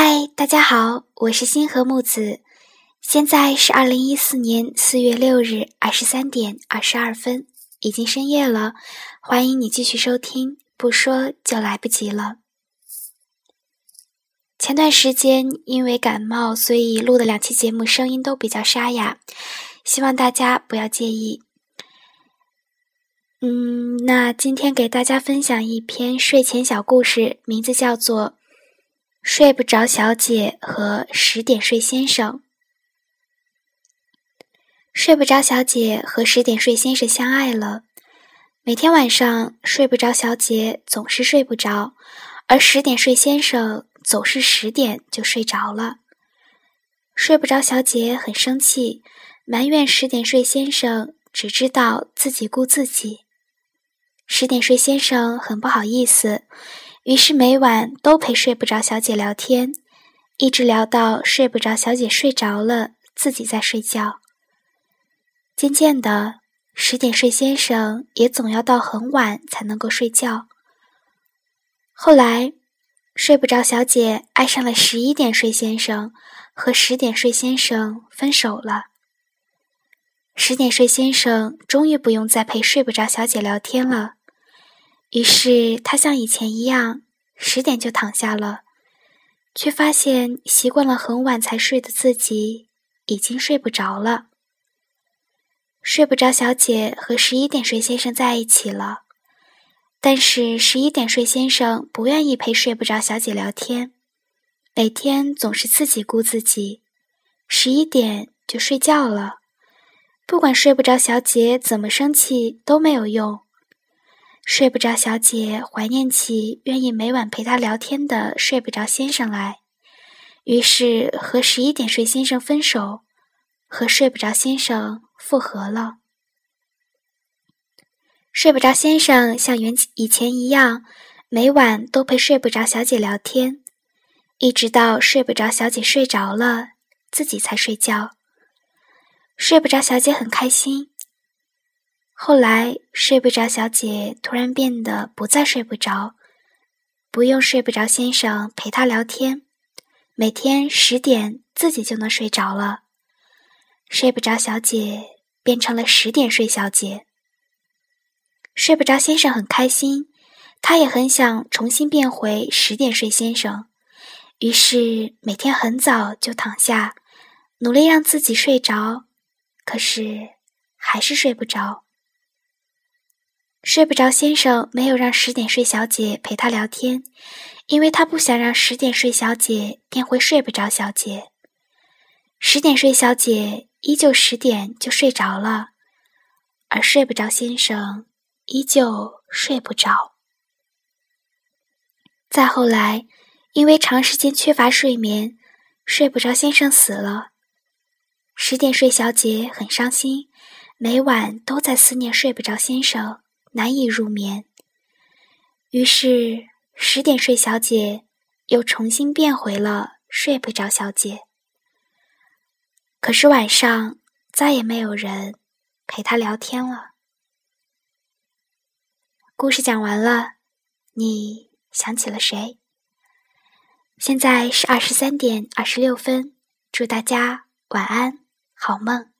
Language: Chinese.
嗨，大家好，我是星河木子，现在是二零一四年四月六日二十三点二十二分，已经深夜了。欢迎你继续收听，不说就来不及了。前段时间因为感冒，所以录的两期节目声音都比较沙哑，希望大家不要介意。嗯，那今天给大家分享一篇睡前小故事，名字叫做。睡不着小姐和十点睡先生。睡不着小姐和十点睡先生相爱了。每天晚上，睡不着小姐总是睡不着，而十点睡先生总是十点就睡着了。睡不着小姐很生气，埋怨十点睡先生只知道自己顾自己。十点睡先生很不好意思。于是每晚都陪睡不着小姐聊天，一直聊到睡不着小姐睡着了，自己在睡觉。渐渐的，十点睡先生也总要到很晚才能够睡觉。后来，睡不着小姐爱上了十一点睡先生，和十点睡先生分手了。十点睡先生终于不用再陪睡不着小姐聊天了。于是他像以前一样，十点就躺下了，却发现习惯了很晚才睡的自己已经睡不着了。睡不着小姐和十一点睡先生在一起了，但是十一点睡先生不愿意陪睡不着小姐聊天，每天总是自己顾自己，十一点就睡觉了，不管睡不着小姐怎么生气都没有用。睡不着，小姐怀念起愿意每晚陪她聊天的睡不着先生来，于是和十一点睡先生分手，和睡不着先生复合了。睡不着先生像原以前一样，每晚都陪睡不着小姐聊天，一直到睡不着小姐睡着了，自己才睡觉。睡不着小姐很开心。后来，睡不着小姐突然变得不再睡不着，不用睡不着先生陪她聊天，每天十点自己就能睡着了。睡不着小姐变成了十点睡小姐。睡不着先生很开心，他也很想重新变回十点睡先生，于是每天很早就躺下，努力让自己睡着，可是还是睡不着。睡不着，先生没有让十点睡小姐陪他聊天，因为他不想让十点睡小姐变回睡不着小姐。十点睡小姐依旧十点就睡着了，而睡不着先生依旧睡不着。再后来，因为长时间缺乏睡眠，睡不着先生死了。十点睡小姐很伤心，每晚都在思念睡不着先生。难以入眠，于是十点睡小姐又重新变回了睡不着小姐。可是晚上再也没有人陪她聊天了。故事讲完了，你想起了谁？现在是二十三点二十六分，祝大家晚安，好梦。